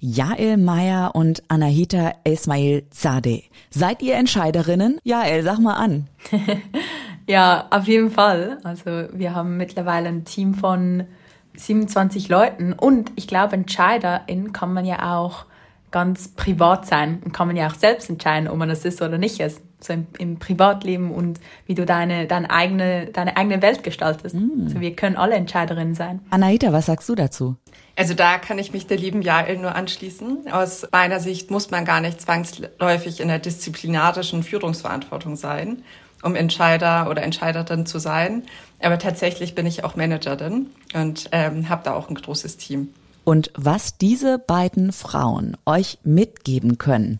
Jael Meyer und Anahita Esmail Zadeh. Seid ihr Entscheiderinnen? Jael, sag mal an. ja, auf jeden Fall. Also wir haben mittlerweile ein Team von 27 Leuten und ich glaube, Entscheiderin kann man ja auch ganz privat sein und kann man ja auch selbst entscheiden, ob man das ist oder nicht ist. So im, im Privatleben und wie du deine, deine, eigene, deine eigene Welt gestaltest. Mm. Also wir können alle Entscheiderinnen sein. Anahita, was sagst du dazu? Also da kann ich mich der lieben Jael nur anschließen. Aus meiner Sicht muss man gar nicht zwangsläufig in der disziplinarischen Führungsverantwortung sein, um Entscheider oder Entscheiderin zu sein. Aber tatsächlich bin ich auch Managerin und ähm, habe da auch ein großes Team. Und was diese beiden Frauen euch mitgeben können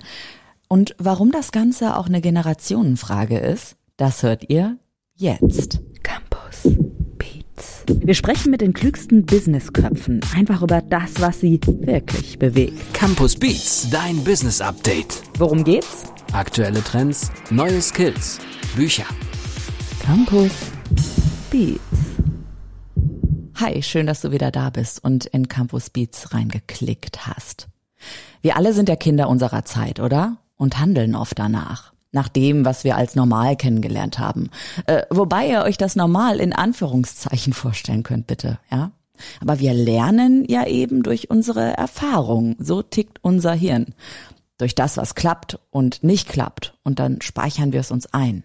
und warum das Ganze auch eine Generationenfrage ist, das hört ihr jetzt. Campus Beats. Wir sprechen mit den klügsten Businessköpfen einfach über das, was sie wirklich bewegt. Campus Beats, dein Business Update. Worum geht's? Aktuelle Trends, neue Skills, Bücher. Campus Beats. Hi, schön, dass du wieder da bist und in Campus Beats reingeklickt hast. Wir alle sind ja Kinder unserer Zeit, oder? Und handeln oft danach. Nach dem, was wir als normal kennengelernt haben. Äh, wobei ihr euch das normal in Anführungszeichen vorstellen könnt, bitte, ja? Aber wir lernen ja eben durch unsere Erfahrung. So tickt unser Hirn. Durch das, was klappt und nicht klappt. Und dann speichern wir es uns ein.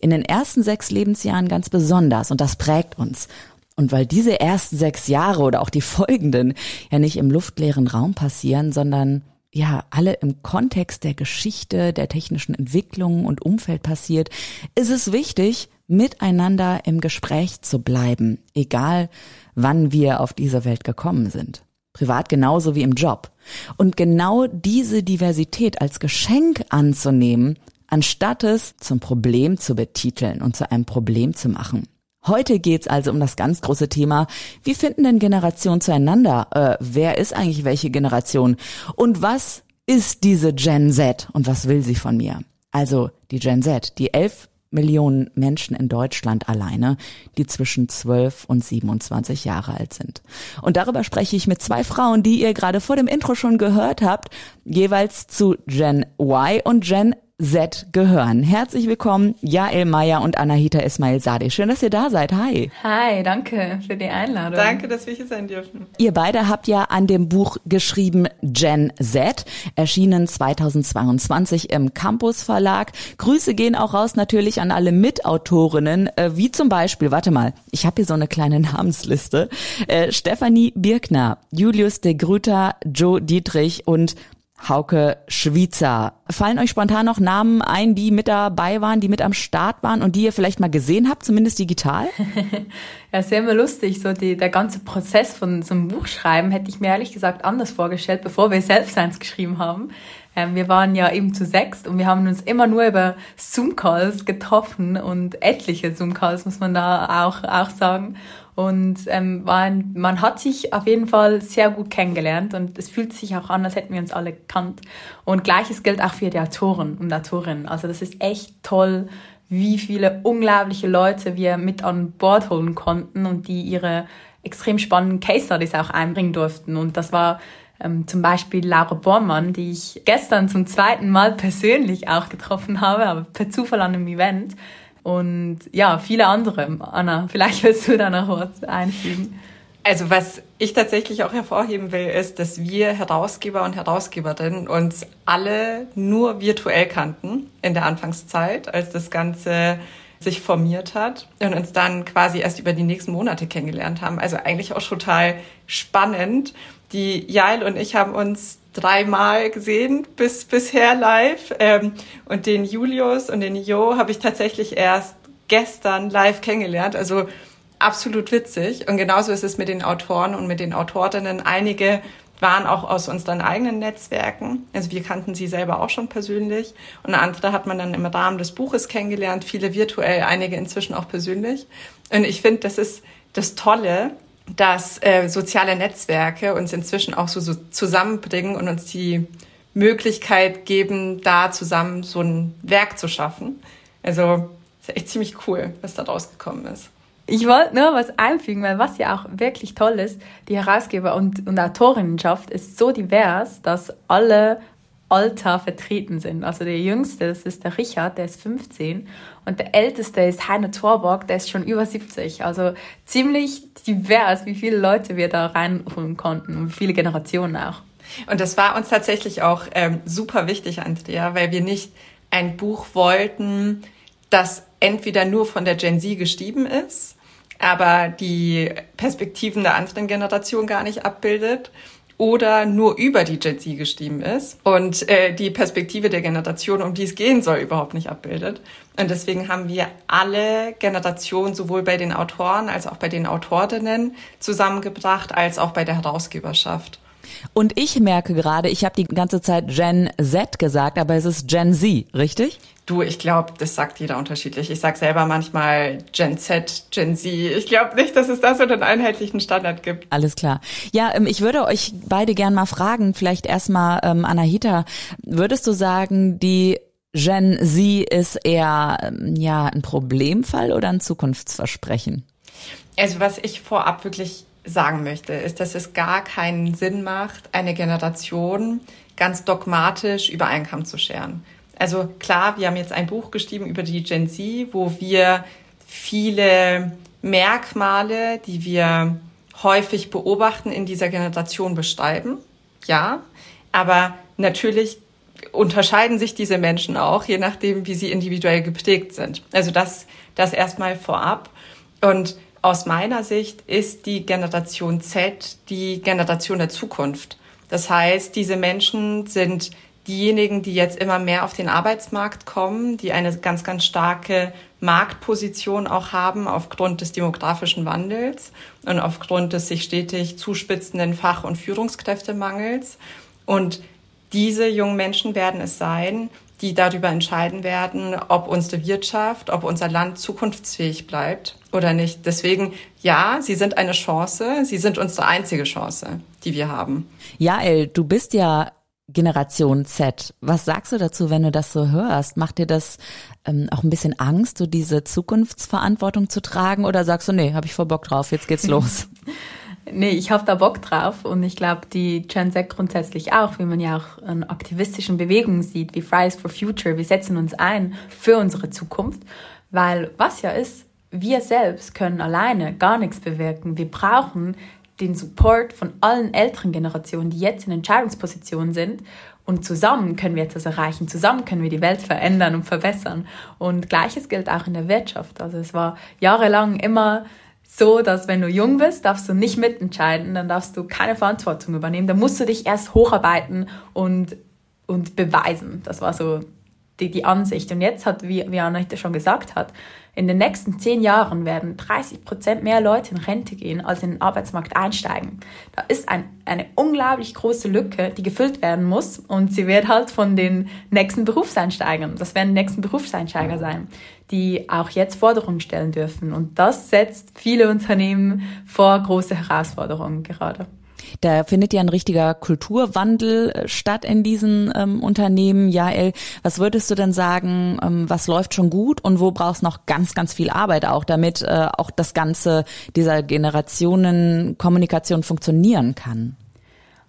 In den ersten sechs Lebensjahren ganz besonders. Und das prägt uns. Und weil diese ersten sechs Jahre oder auch die folgenden ja nicht im luftleeren Raum passieren, sondern ja alle im Kontext der Geschichte, der technischen Entwicklung und Umfeld passiert, ist es wichtig, miteinander im Gespräch zu bleiben, egal wann wir auf diese Welt gekommen sind. Privat genauso wie im Job. Und genau diese Diversität als Geschenk anzunehmen, anstatt es zum Problem zu betiteln und zu einem Problem zu machen. Heute geht's also um das ganz große Thema, wie finden denn Generationen zueinander? Äh, wer ist eigentlich welche Generation? Und was ist diese Gen Z und was will sie von mir? Also die Gen Z, die elf Millionen Menschen in Deutschland alleine, die zwischen 12 und 27 Jahre alt sind. Und darüber spreche ich mit zwei Frauen, die ihr gerade vor dem Intro schon gehört habt, jeweils zu Gen Y und Gen Z gehören. Herzlich willkommen, Jael Meyer und Anahita Ismail Sade. Schön, dass ihr da seid. Hi. Hi, danke für die Einladung. Danke, dass wir hier sein dürfen. Ihr beide habt ja an dem Buch geschrieben Gen Z, erschienen 2022 im Campus Verlag. Grüße gehen auch raus natürlich an alle Mitautorinnen, äh, wie zum Beispiel, warte mal, ich habe hier so eine kleine Namensliste. Äh, Stefanie Birkner, Julius de Grüter, Joe Dietrich und Hauke Schwitzer. Fallen euch spontan noch Namen ein, die mit dabei waren, die mit am Start waren und die ihr vielleicht mal gesehen habt, zumindest digital? ja, ja immer lustig. So die, der ganze Prozess von so einem Buchschreiben hätte ich mir ehrlich gesagt anders vorgestellt, bevor wir selbst eins geschrieben haben. Ähm, wir waren ja eben zu sechst und wir haben uns immer nur über Zoom-Calls getroffen und etliche Zoom-Calls, muss man da auch, auch sagen. Und ähm, man, man hat sich auf jeden Fall sehr gut kennengelernt und es fühlt sich auch an, als hätten wir uns alle gekannt. Und gleiches gilt auch für die Autoren und Autorinnen. Also das ist echt toll, wie viele unglaubliche Leute wir mit an Bord holen konnten und die ihre extrem spannenden Case Studies auch einbringen durften. Und das war ähm, zum Beispiel Laura Bormann, die ich gestern zum zweiten Mal persönlich auch getroffen habe, aber per Zufall an einem Event. Und ja, viele andere. Anna, vielleicht willst du da noch was einfügen. Also was ich tatsächlich auch hervorheben will, ist, dass wir Herausgeber und Herausgeberinnen uns alle nur virtuell kannten in der Anfangszeit, als das Ganze sich formiert hat und uns dann quasi erst über die nächsten Monate kennengelernt haben. Also eigentlich auch total spannend. Die Jael und ich haben uns dreimal gesehen bis bisher live. Ähm, und den Julius und den Jo habe ich tatsächlich erst gestern live kennengelernt. Also absolut witzig. Und genauso ist es mit den Autoren und mit den Autorinnen. Einige waren auch aus unseren eigenen Netzwerken. Also wir kannten sie selber auch schon persönlich. Und andere hat man dann im Rahmen des Buches kennengelernt, viele virtuell, einige inzwischen auch persönlich. Und ich finde, das ist das Tolle, dass äh, soziale Netzwerke uns inzwischen auch so, so zusammenbringen und uns die Möglichkeit geben, da zusammen so ein Werk zu schaffen. Also ist echt ziemlich cool, was da rausgekommen ist. Ich wollte nur was einfügen, weil was ja auch wirklich toll ist, die Herausgeber und, und Autorinnenschaft ist so divers, dass alle Alter vertreten sind. Also der Jüngste, das ist der Richard, der ist 15 und der Älteste ist Heiner Torborg, der ist schon über 70. Also ziemlich divers, wie viele Leute wir da reinholen konnten und viele Generationen auch. Und das war uns tatsächlich auch ähm, super wichtig, Andrea, weil wir nicht ein Buch wollten, das entweder nur von der Gen Z geschrieben ist, aber die Perspektiven der anderen Generation gar nicht abbildet oder nur über die Gen Z geschrieben ist und äh, die Perspektive der Generation, um die es gehen soll, überhaupt nicht abbildet. Und deswegen haben wir alle Generationen sowohl bei den Autoren als auch bei den Autorinnen zusammengebracht, als auch bei der Herausgeberschaft. Und ich merke gerade, ich habe die ganze Zeit Gen Z gesagt, aber es ist Gen Z, richtig? Du, ich glaube, das sagt jeder unterschiedlich. Ich sag selber manchmal Gen Z, Gen Z. Ich glaube nicht, dass es da so einen einheitlichen Standard gibt. Alles klar. Ja, ähm, ich würde euch beide gern mal fragen, vielleicht erstmal ähm, Anahita, würdest du sagen, die Gen Z ist eher ähm, ja ein Problemfall oder ein Zukunftsversprechen? Also was ich vorab wirklich sagen möchte, ist, dass es gar keinen Sinn macht, eine Generation ganz dogmatisch über Kamm zu scheren. Also klar, wir haben jetzt ein Buch geschrieben über die Gen Z, wo wir viele Merkmale, die wir häufig beobachten, in dieser Generation beschreiben. Ja, aber natürlich unterscheiden sich diese Menschen auch, je nachdem, wie sie individuell geprägt sind. Also das, das erstmal vorab. Und aus meiner Sicht ist die Generation Z die Generation der Zukunft. Das heißt, diese Menschen sind diejenigen, die jetzt immer mehr auf den Arbeitsmarkt kommen, die eine ganz, ganz starke Marktposition auch haben aufgrund des demografischen Wandels und aufgrund des sich stetig zuspitzenden Fach- und Führungskräftemangels. Und diese jungen Menschen werden es sein, die darüber entscheiden werden, ob unsere Wirtschaft, ob unser Land zukunftsfähig bleibt oder nicht. Deswegen, ja, sie sind eine Chance. Sie sind unsere einzige Chance, die wir haben. Ja, El, du bist ja Generation Z. Was sagst du dazu, wenn du das so hörst? Macht dir das ähm, auch ein bisschen Angst, so diese Zukunftsverantwortung zu tragen? Oder sagst du, nee, habe ich voll Bock drauf, jetzt geht's los? nee, ich habe da Bock drauf und ich glaube, die Gen Z grundsätzlich auch, wie man ja auch an aktivistischen Bewegungen sieht, wie Fridays for Future, wir setzen uns ein für unsere Zukunft, weil was ja ist, wir selbst können alleine gar nichts bewirken. Wir brauchen den Support von allen älteren Generationen, die jetzt in Entscheidungspositionen sind. Und zusammen können wir etwas erreichen. Zusammen können wir die Welt verändern und verbessern. Und Gleiches gilt auch in der Wirtschaft. Also es war jahrelang immer so, dass wenn du jung bist, darfst du nicht mitentscheiden, dann darfst du keine Verantwortung übernehmen. Dann musst du dich erst hocharbeiten und, und beweisen. Das war so die, die Ansicht. Und jetzt hat, wie, wie Anna schon gesagt hat, in den nächsten zehn Jahren werden 30 Prozent mehr Leute in Rente gehen, als in den Arbeitsmarkt einsteigen. Da ist ein, eine unglaublich große Lücke, die gefüllt werden muss und sie wird halt von den nächsten Berufseinsteigern, das werden die nächsten Berufseinsteiger sein, die auch jetzt Forderungen stellen dürfen. Und das setzt viele Unternehmen vor große Herausforderungen gerade. Da findet ja ein richtiger Kulturwandel äh, statt in diesen ähm, Unternehmen. Jael, was würdest du denn sagen, ähm, was läuft schon gut und wo brauchst noch ganz, ganz viel Arbeit auch, damit äh, auch das Ganze dieser Generationenkommunikation funktionieren kann?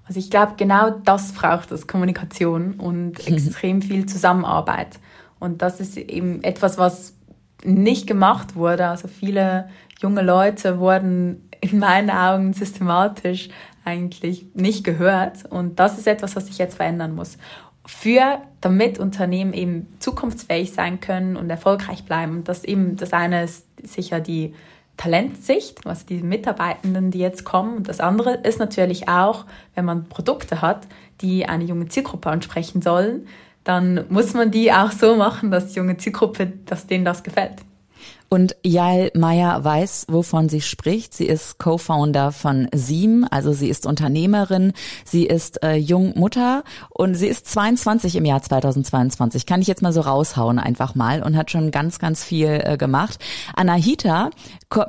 Also ich glaube, genau das braucht es, Kommunikation und extrem viel Zusammenarbeit. Und das ist eben etwas, was nicht gemacht wurde. Also viele junge Leute wurden in meinen Augen systematisch eigentlich nicht gehört. Und das ist etwas, was sich jetzt verändern muss. Für, damit Unternehmen eben zukunftsfähig sein können und erfolgreich bleiben. Und das eben, das eine ist sicher die Talentsicht, also die Mitarbeitenden, die jetzt kommen. Und das andere ist natürlich auch, wenn man Produkte hat, die eine junge Zielgruppe ansprechen sollen, dann muss man die auch so machen, dass die junge Zielgruppe, dass denen das gefällt. Und Jael Meyer weiß, wovon sie spricht. Sie ist Co-Founder von Siem, also sie ist Unternehmerin, sie ist äh, Jungmutter und sie ist 22 im Jahr 2022. Kann ich jetzt mal so raushauen einfach mal und hat schon ganz, ganz viel äh, gemacht. Anahita,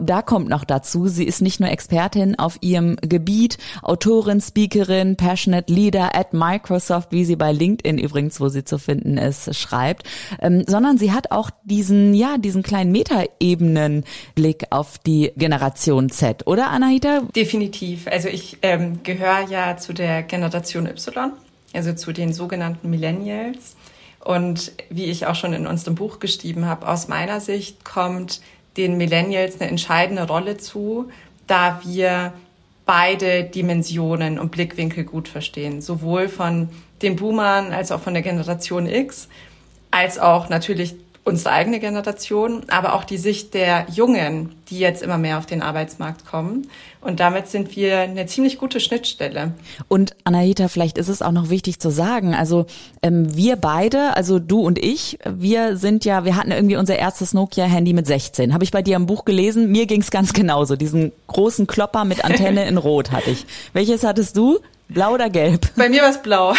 da kommt noch dazu, sie ist nicht nur Expertin auf ihrem Gebiet, Autorin, Speakerin, Passionate Leader at Microsoft, wie sie bei LinkedIn übrigens, wo sie zu finden ist, schreibt, ähm, sondern sie hat auch diesen, ja, diesen kleinen Meta Ebenen Blick auf die Generation Z, oder Anahita? Definitiv. Also ich ähm, gehöre ja zu der Generation Y, also zu den sogenannten Millennials. Und wie ich auch schon in unserem Buch geschrieben habe, aus meiner Sicht kommt den Millennials eine entscheidende Rolle zu, da wir beide Dimensionen und Blickwinkel gut verstehen, sowohl von den Boomern als auch von der Generation X, als auch natürlich unsere eigene Generation, aber auch die Sicht der Jungen, die jetzt immer mehr auf den Arbeitsmarkt kommen. Und damit sind wir eine ziemlich gute Schnittstelle. Und Anahita, vielleicht ist es auch noch wichtig zu sagen, also ähm, wir beide, also du und ich, wir sind ja, wir hatten irgendwie unser erstes Nokia-Handy mit 16. Habe ich bei dir im Buch gelesen. Mir ging's ganz genauso. Diesen großen Klopper mit Antenne in Rot hatte ich. Welches hattest du? Blau oder gelb? Bei mir war es blau.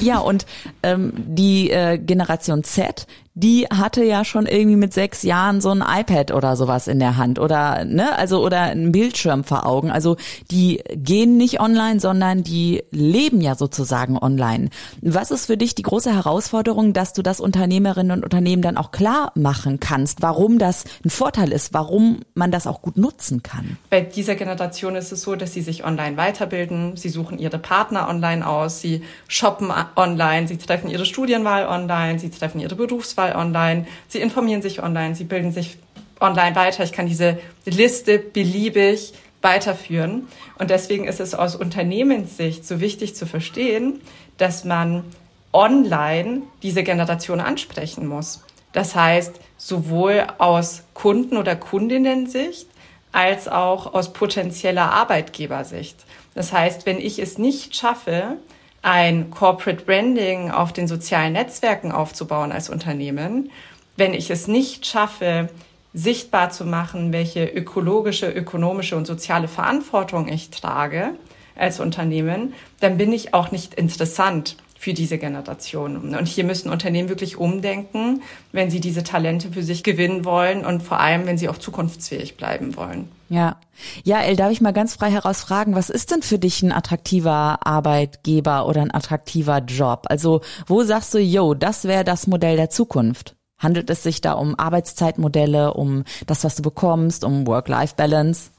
ja, und ähm, die äh, Generation Z, die hatte ja schon irgendwie mit sechs Jahren so ein iPad oder sowas in der Hand oder ne, also oder einen Bildschirm vor Augen. Also die gehen nicht online, sondern die leben ja sozusagen online. Was ist für dich die große Herausforderung, dass du das Unternehmerinnen und Unternehmen dann auch klar machen kannst, warum das ein Vorteil ist, warum man das auch gut nutzen kann? Bei dieser Generation ist es so, dass sie sich online weiterbilden, sie suchen ihre Partner online aus, sie shoppen online, sie treffen ihre Studienwahl online, sie treffen ihre Berufswahl Auswahl online, sie informieren sich online, sie bilden sich online weiter. Ich kann diese Liste beliebig weiterführen. Und deswegen ist es aus Unternehmenssicht so wichtig zu verstehen, dass man online diese Generation ansprechen muss. Das heißt, sowohl aus Kunden- oder Kundinnen-Sicht als auch aus potenzieller Arbeitgebersicht. Das heißt, wenn ich es nicht schaffe, ein Corporate Branding auf den sozialen Netzwerken aufzubauen als Unternehmen, wenn ich es nicht schaffe, sichtbar zu machen, welche ökologische, ökonomische und soziale Verantwortung ich trage als Unternehmen, dann bin ich auch nicht interessant für diese Generation. Und hier müssen Unternehmen wirklich umdenken, wenn sie diese Talente für sich gewinnen wollen und vor allem, wenn sie auch zukunftsfähig bleiben wollen. Ja. Ja, El, darf ich mal ganz frei heraus fragen, was ist denn für dich ein attraktiver Arbeitgeber oder ein attraktiver Job? Also, wo sagst du, yo, das wäre das Modell der Zukunft? Handelt es sich da um Arbeitszeitmodelle, um das, was du bekommst, um Work-Life-Balance?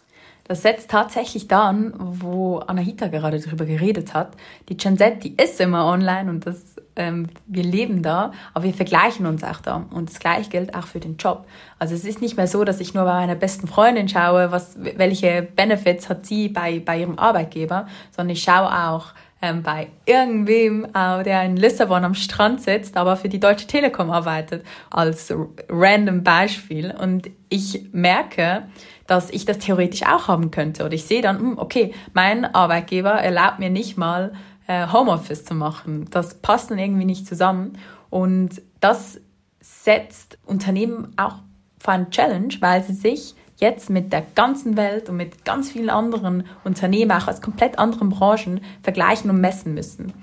Das setzt tatsächlich da an, wo Anahita gerade drüber geredet hat. Die Gen Z, die ist immer online und das, ähm, wir leben da, aber wir vergleichen uns auch da. Und das gleiche gilt auch für den Job. Also es ist nicht mehr so, dass ich nur bei meiner besten Freundin schaue, was, welche Benefits hat sie bei, bei ihrem Arbeitgeber, sondern ich schaue auch, ähm, bei irgendwem, äh, der in Lissabon am Strand sitzt, aber für die Deutsche Telekom arbeitet, als random Beispiel. Und ich merke, dass ich das theoretisch auch haben könnte. Oder ich sehe dann, hm, okay, mein Arbeitgeber erlaubt mir nicht mal äh, Homeoffice zu machen. Das passt dann irgendwie nicht zusammen. Und das setzt Unternehmen auch vor eine Challenge, weil sie sich jetzt mit der ganzen Welt und mit ganz vielen anderen Unternehmen, auch aus komplett anderen Branchen, vergleichen und messen müssen.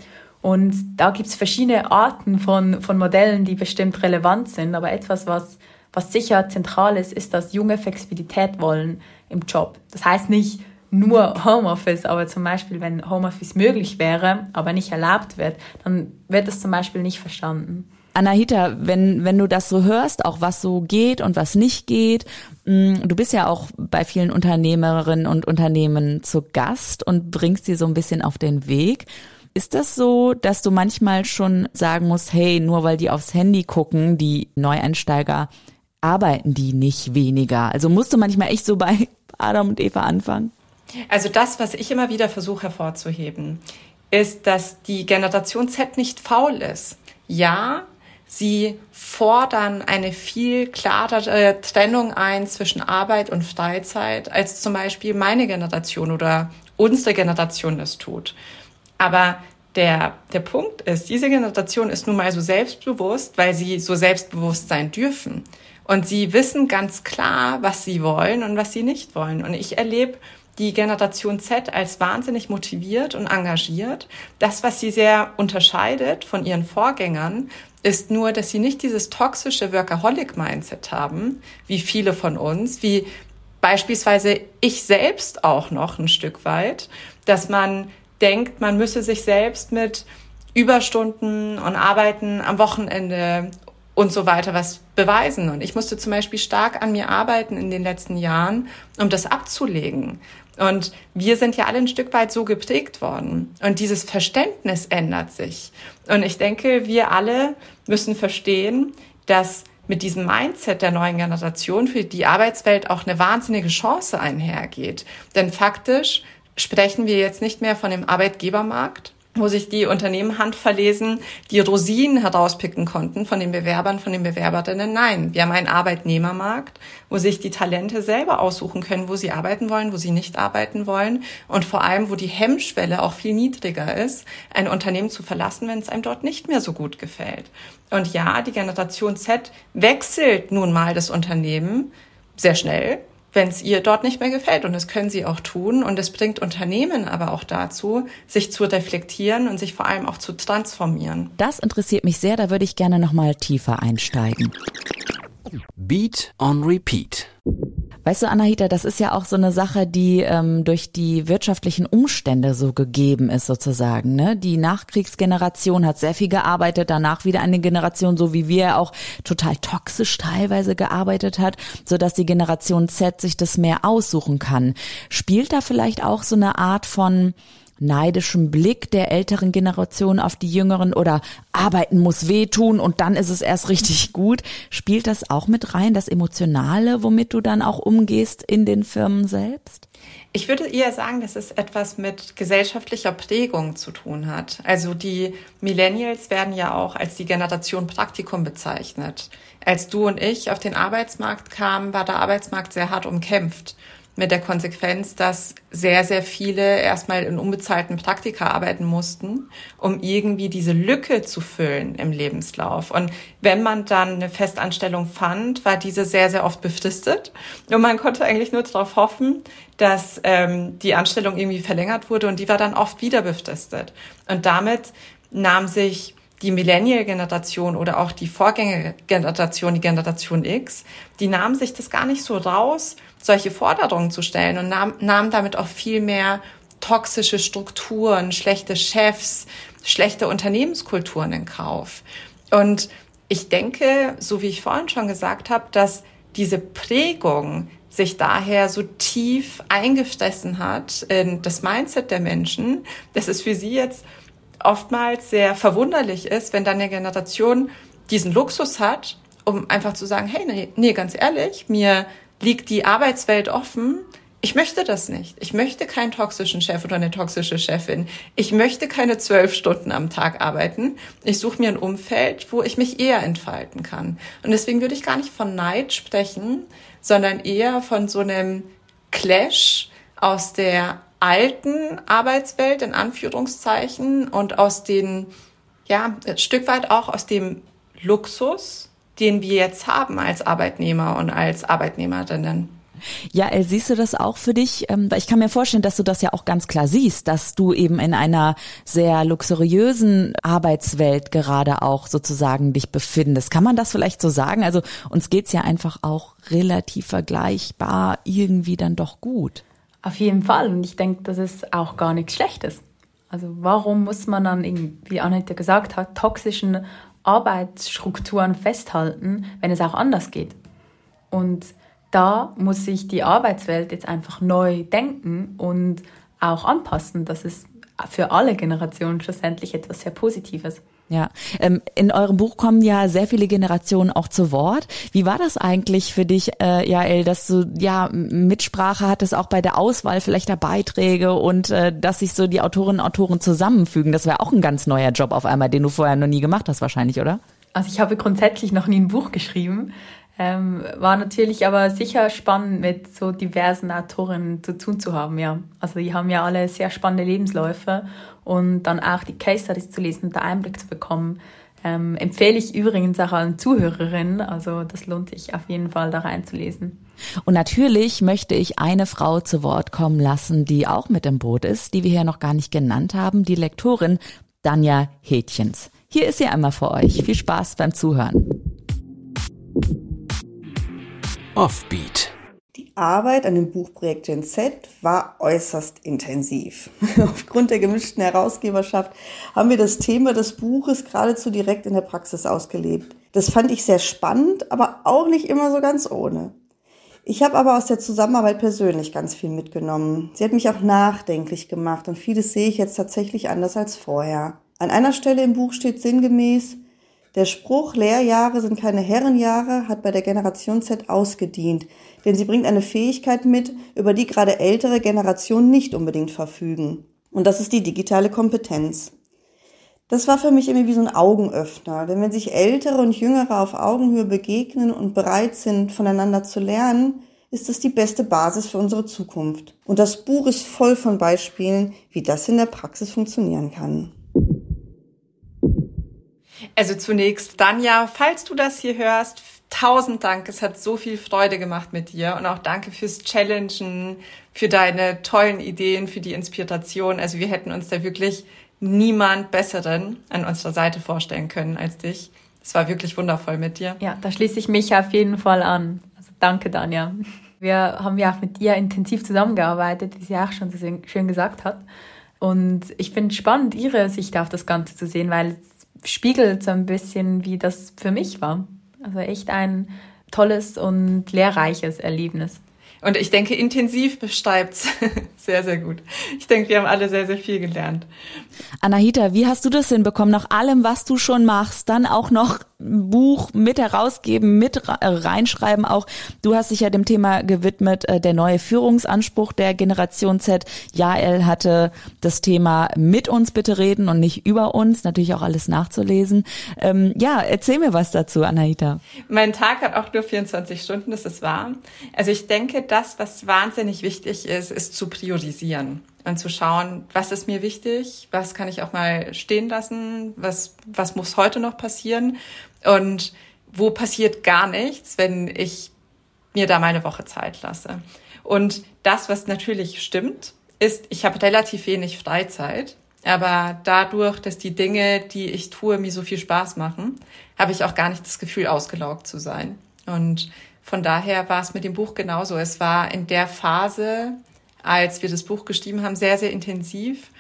Und da gibt es verschiedene Arten von, von Modellen, die bestimmt relevant sind. Aber etwas, was was sicher zentral ist, ist, dass junge Flexibilität wollen im Job. Das heißt nicht nur Homeoffice, aber zum Beispiel, wenn Homeoffice möglich wäre, aber nicht erlaubt wird, dann wird es zum Beispiel nicht verstanden. Anahita, wenn, wenn du das so hörst, auch was so geht und was nicht geht, mm, du bist ja auch bei vielen Unternehmerinnen und Unternehmen zu Gast und bringst die so ein bisschen auf den Weg. Ist das so, dass du manchmal schon sagen musst, hey, nur weil die aufs Handy gucken, die Neueinsteiger, arbeiten die nicht weniger? Also musst du manchmal echt so bei Adam und Eva anfangen? Also das, was ich immer wieder versuche hervorzuheben, ist, dass die Generation Z nicht faul ist. Ja, sie fordern eine viel klarere Trennung ein zwischen Arbeit und Freizeit, als zum Beispiel meine Generation oder unsere Generation das tut. Aber der, der Punkt ist, diese Generation ist nun mal so selbstbewusst, weil sie so selbstbewusst sein dürfen. Und sie wissen ganz klar, was sie wollen und was sie nicht wollen. Und ich erlebe die Generation Z als wahnsinnig motiviert und engagiert. Das, was sie sehr unterscheidet von ihren Vorgängern, ist nur, dass sie nicht dieses toxische Workaholic-Mindset haben, wie viele von uns, wie beispielsweise ich selbst auch noch ein Stück weit, dass man denkt, man müsse sich selbst mit Überstunden und Arbeiten am Wochenende und so weiter was beweisen. Und ich musste zum Beispiel stark an mir arbeiten in den letzten Jahren, um das abzulegen. Und wir sind ja alle ein Stück weit so geprägt worden. Und dieses Verständnis ändert sich. Und ich denke, wir alle müssen verstehen, dass mit diesem Mindset der neuen Generation für die Arbeitswelt auch eine wahnsinnige Chance einhergeht. Denn faktisch sprechen wir jetzt nicht mehr von dem Arbeitgebermarkt, wo sich die Unternehmen handverlesen, die Rosinen herauspicken konnten von den Bewerbern, von den Bewerberinnen. Nein, wir haben einen Arbeitnehmermarkt, wo sich die Talente selber aussuchen können, wo sie arbeiten wollen, wo sie nicht arbeiten wollen und vor allem, wo die Hemmschwelle auch viel niedriger ist, ein Unternehmen zu verlassen, wenn es einem dort nicht mehr so gut gefällt. Und ja, die Generation Z wechselt nun mal das Unternehmen sehr schnell wenn es ihr dort nicht mehr gefällt. Und das können sie auch tun. Und es bringt Unternehmen aber auch dazu, sich zu reflektieren und sich vor allem auch zu transformieren. Das interessiert mich sehr. Da würde ich gerne noch mal tiefer einsteigen. Beat on Repeat. Weißt du, Anahita, das ist ja auch so eine Sache, die ähm, durch die wirtschaftlichen Umstände so gegeben ist, sozusagen. Ne? Die Nachkriegsgeneration hat sehr viel gearbeitet, danach wieder eine Generation, so wie wir auch total toxisch teilweise gearbeitet hat, so dass die Generation Z sich das mehr aussuchen kann. Spielt da vielleicht auch so eine Art von neidischem Blick der älteren Generation auf die jüngeren oder arbeiten muss wehtun und dann ist es erst richtig gut. Spielt das auch mit rein, das Emotionale, womit du dann auch umgehst in den Firmen selbst? Ich würde eher sagen, dass es etwas mit gesellschaftlicher Prägung zu tun hat. Also die Millennials werden ja auch als die Generation Praktikum bezeichnet. Als du und ich auf den Arbeitsmarkt kamen, war der Arbeitsmarkt sehr hart umkämpft mit der Konsequenz, dass sehr, sehr viele erstmal in unbezahlten Praktika arbeiten mussten, um irgendwie diese Lücke zu füllen im Lebenslauf. Und wenn man dann eine Festanstellung fand, war diese sehr, sehr oft befristet. Und man konnte eigentlich nur darauf hoffen, dass ähm, die Anstellung irgendwie verlängert wurde und die war dann oft wieder befristet. Und damit nahm sich die Millennial-Generation oder auch die Vorgängergeneration, die Generation X, die nahmen sich das gar nicht so raus, solche Forderungen zu stellen und nahm, nahmen damit auch viel mehr toxische Strukturen, schlechte Chefs, schlechte Unternehmenskulturen in Kauf. Und ich denke, so wie ich vorhin schon gesagt habe, dass diese Prägung sich daher so tief eingefressen hat in das Mindset der Menschen, dass es für sie jetzt oftmals sehr verwunderlich ist, wenn dann eine Generation diesen Luxus hat, um einfach zu sagen, hey, nee, nee, ganz ehrlich, mir liegt die Arbeitswelt offen. Ich möchte das nicht. Ich möchte keinen toxischen Chef oder eine toxische Chefin. Ich möchte keine zwölf Stunden am Tag arbeiten. Ich suche mir ein Umfeld, wo ich mich eher entfalten kann. Und deswegen würde ich gar nicht von Neid sprechen, sondern eher von so einem Clash aus der alten Arbeitswelt in Anführungszeichen und aus den, ja, ein Stück weit auch aus dem Luxus, den wir jetzt haben als Arbeitnehmer und als Arbeitnehmerinnen. Ja, El, siehst du das auch für dich? Ähm, weil ich kann mir vorstellen, dass du das ja auch ganz klar siehst, dass du eben in einer sehr luxuriösen Arbeitswelt gerade auch sozusagen dich befindest. Kann man das vielleicht so sagen? Also uns geht's ja einfach auch relativ vergleichbar irgendwie dann doch gut. Auf jeden Fall. Und ich denke, das ist auch gar nichts Schlechtes. Also warum muss man dann, wie Annette gesagt hat, toxischen Arbeitsstrukturen festhalten, wenn es auch anders geht? Und da muss sich die Arbeitswelt jetzt einfach neu denken und auch anpassen, dass es für alle Generationen schlussendlich etwas sehr Positives. Ja, ähm, in eurem Buch kommen ja sehr viele Generationen auch zu Wort. Wie war das eigentlich für dich, äh, Jael, dass du ja Mitsprache hattest auch bei der Auswahl vielleicht der Beiträge und äh, dass sich so die Autorinnen und Autoren zusammenfügen? Das wäre auch ein ganz neuer Job auf einmal, den du vorher noch nie gemacht hast wahrscheinlich, oder? Also ich habe grundsätzlich noch nie ein Buch geschrieben. Ähm, war natürlich aber sicher spannend, mit so diversen Autorinnen zu tun zu haben, ja. Also die haben ja alle sehr spannende Lebensläufe und dann auch die Case Studies zu lesen und den Einblick zu bekommen. Ähm, empfehle ich übrigens auch allen Zuhörerinnen, also das lohnt sich auf jeden Fall da reinzulesen. Und natürlich möchte ich eine Frau zu Wort kommen lassen, die auch mit im Boot ist, die wir hier noch gar nicht genannt haben, die Lektorin Danja Hätchens. Hier ist sie einmal für euch. Viel Spaß beim Zuhören. Offbeat. Die Arbeit an dem Buchprojekt Gen Z war äußerst intensiv. Aufgrund der gemischten Herausgeberschaft haben wir das Thema des Buches geradezu direkt in der Praxis ausgelebt. Das fand ich sehr spannend, aber auch nicht immer so ganz ohne. Ich habe aber aus der Zusammenarbeit persönlich ganz viel mitgenommen. Sie hat mich auch nachdenklich gemacht und vieles sehe ich jetzt tatsächlich anders als vorher. An einer Stelle im Buch steht sinngemäß, der Spruch Lehrjahre sind keine Herrenjahre hat bei der Generation Z ausgedient, denn sie bringt eine Fähigkeit mit, über die gerade ältere Generationen nicht unbedingt verfügen. Und das ist die digitale Kompetenz. Das war für mich irgendwie wie so ein Augenöffner, denn wenn sich Ältere und Jüngere auf Augenhöhe begegnen und bereit sind, voneinander zu lernen, ist es die beste Basis für unsere Zukunft. Und das Buch ist voll von Beispielen, wie das in der Praxis funktionieren kann. Also zunächst, Danja, falls du das hier hörst, tausend Dank. Es hat so viel Freude gemacht mit dir und auch danke fürs Challengen, für deine tollen Ideen, für die Inspiration. Also wir hätten uns da wirklich niemand Besseren an unserer Seite vorstellen können als dich. Es war wirklich wundervoll mit dir. Ja, da schließe ich mich auf jeden Fall an. Also danke, Danja. Wir haben ja auch mit dir intensiv zusammengearbeitet, wie sie auch schon so schön gesagt hat. Und ich finde spannend, ihre Sicht auf das Ganze zu sehen, weil spiegelt so ein bisschen, wie das für mich war. Also echt ein tolles und lehrreiches Erlebnis. Und ich denke, intensiv beschreibt's sehr, sehr gut. Ich denke, wir haben alle sehr, sehr viel gelernt. Anahita, wie hast du das hinbekommen, nach allem, was du schon machst, dann auch noch Buch mit herausgeben, mit äh, reinschreiben auch. Du hast dich ja dem Thema gewidmet, äh, der neue Führungsanspruch der Generation Z. Jael hatte das Thema mit uns bitte reden und nicht über uns, natürlich auch alles nachzulesen. Ähm, ja, erzähl mir was dazu, Anahita. Mein Tag hat auch nur 24 Stunden, das ist wahr. Also ich denke, das, was wahnsinnig wichtig ist, ist zu priorisieren und zu schauen, was ist mir wichtig, was kann ich auch mal stehen lassen, was, was muss heute noch passieren und wo passiert gar nichts, wenn ich mir da meine Woche Zeit lasse. Und das, was natürlich stimmt, ist, ich habe relativ wenig Freizeit, aber dadurch, dass die Dinge, die ich tue, mir so viel Spaß machen, habe ich auch gar nicht das Gefühl, ausgelaugt zu sein. Und von daher war es mit dem Buch genauso. Es war in der Phase, als wir das Buch geschrieben haben, sehr, sehr intensiv,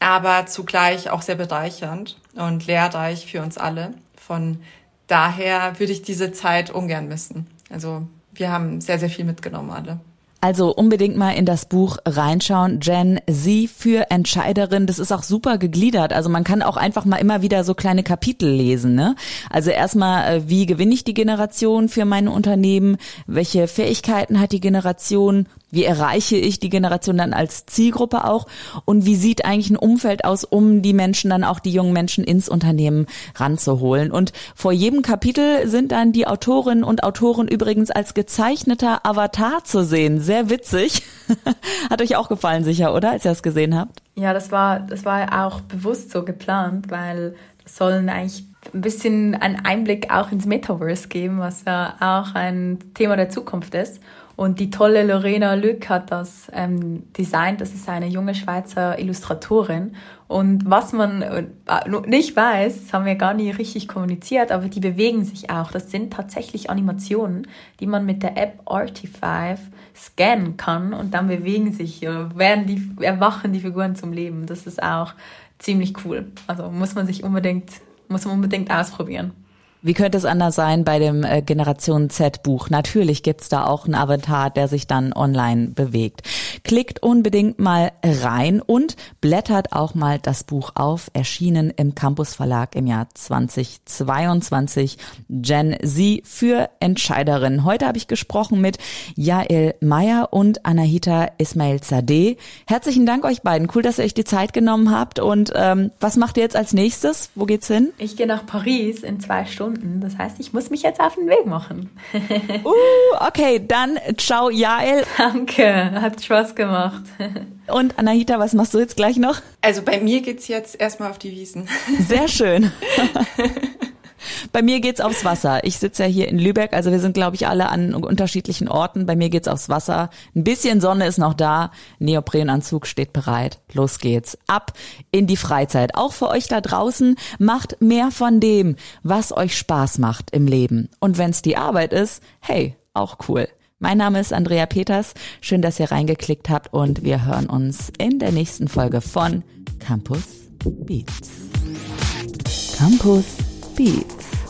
aber zugleich auch sehr bereichernd und lehrreich für uns alle. Von daher würde ich diese Zeit ungern missen. Also wir haben sehr, sehr viel mitgenommen alle. Also unbedingt mal in das Buch reinschauen. Jen, Sie für Entscheiderin. Das ist auch super gegliedert. Also man kann auch einfach mal immer wieder so kleine Kapitel lesen. Ne? Also erstmal, äh, wie gewinne ich die Generation für mein Unternehmen? Welche Fähigkeiten hat die Generation? Wie erreiche ich die Generation dann als Zielgruppe auch? Und wie sieht eigentlich ein Umfeld aus, um die Menschen dann auch die jungen Menschen ins Unternehmen ranzuholen? Und vor jedem Kapitel sind dann die Autorinnen und Autoren übrigens als gezeichneter Avatar zu sehen. Sehr witzig. Hat euch auch gefallen sicher, oder? Als ihr das gesehen habt? Ja, das war, das war auch bewusst so geplant, weil das sollen eigentlich ein bisschen einen Einblick auch ins Metaverse geben, was ja auch ein Thema der Zukunft ist. Und die tolle Lorena Lück hat das ähm, designt. Das ist eine junge Schweizer Illustratorin. Und was man äh, nicht weiß, das haben wir gar nie richtig kommuniziert, aber die bewegen sich auch. Das sind tatsächlich Animationen, die man mit der App Artify scannen kann und dann bewegen sich, äh, werden die, erwachen die Figuren zum Leben. Das ist auch ziemlich cool. Also muss man sich unbedingt, muss man unbedingt ausprobieren. Wie könnte es anders sein bei dem äh, Generation Z Buch? Natürlich gibt's da auch einen Avatar, der sich dann online bewegt. Klickt unbedingt mal rein und blättert auch mal das Buch auf, erschienen im Campus Verlag im Jahr 2022. Gen Z für Entscheiderinnen. Heute habe ich gesprochen mit Jael Meyer und Anahita Ismail Zadeh. Herzlichen Dank euch beiden. Cool, dass ihr euch die Zeit genommen habt. Und ähm, was macht ihr jetzt als nächstes? Wo geht's hin? Ich gehe nach Paris in zwei Stunden. Stunden. Das heißt, ich muss mich jetzt auf den Weg machen. uh, okay, dann ciao, Jael. Danke, hat Spaß gemacht. Und Anahita, was machst du jetzt gleich noch? Also bei mir geht's jetzt erstmal auf die Wiesen. Sehr schön. Bei mir geht's aufs Wasser. Ich sitze ja hier in Lübeck, also wir sind, glaube ich, alle an unterschiedlichen Orten. Bei mir geht's aufs Wasser. Ein bisschen Sonne ist noch da. Neoprenanzug steht bereit. Los geht's. Ab in die Freizeit. Auch für euch da draußen macht mehr von dem, was euch Spaß macht im Leben. Und wenn's die Arbeit ist, hey, auch cool. Mein Name ist Andrea Peters. Schön, dass ihr reingeklickt habt und wir hören uns in der nächsten Folge von Campus Beats. Campus Beats.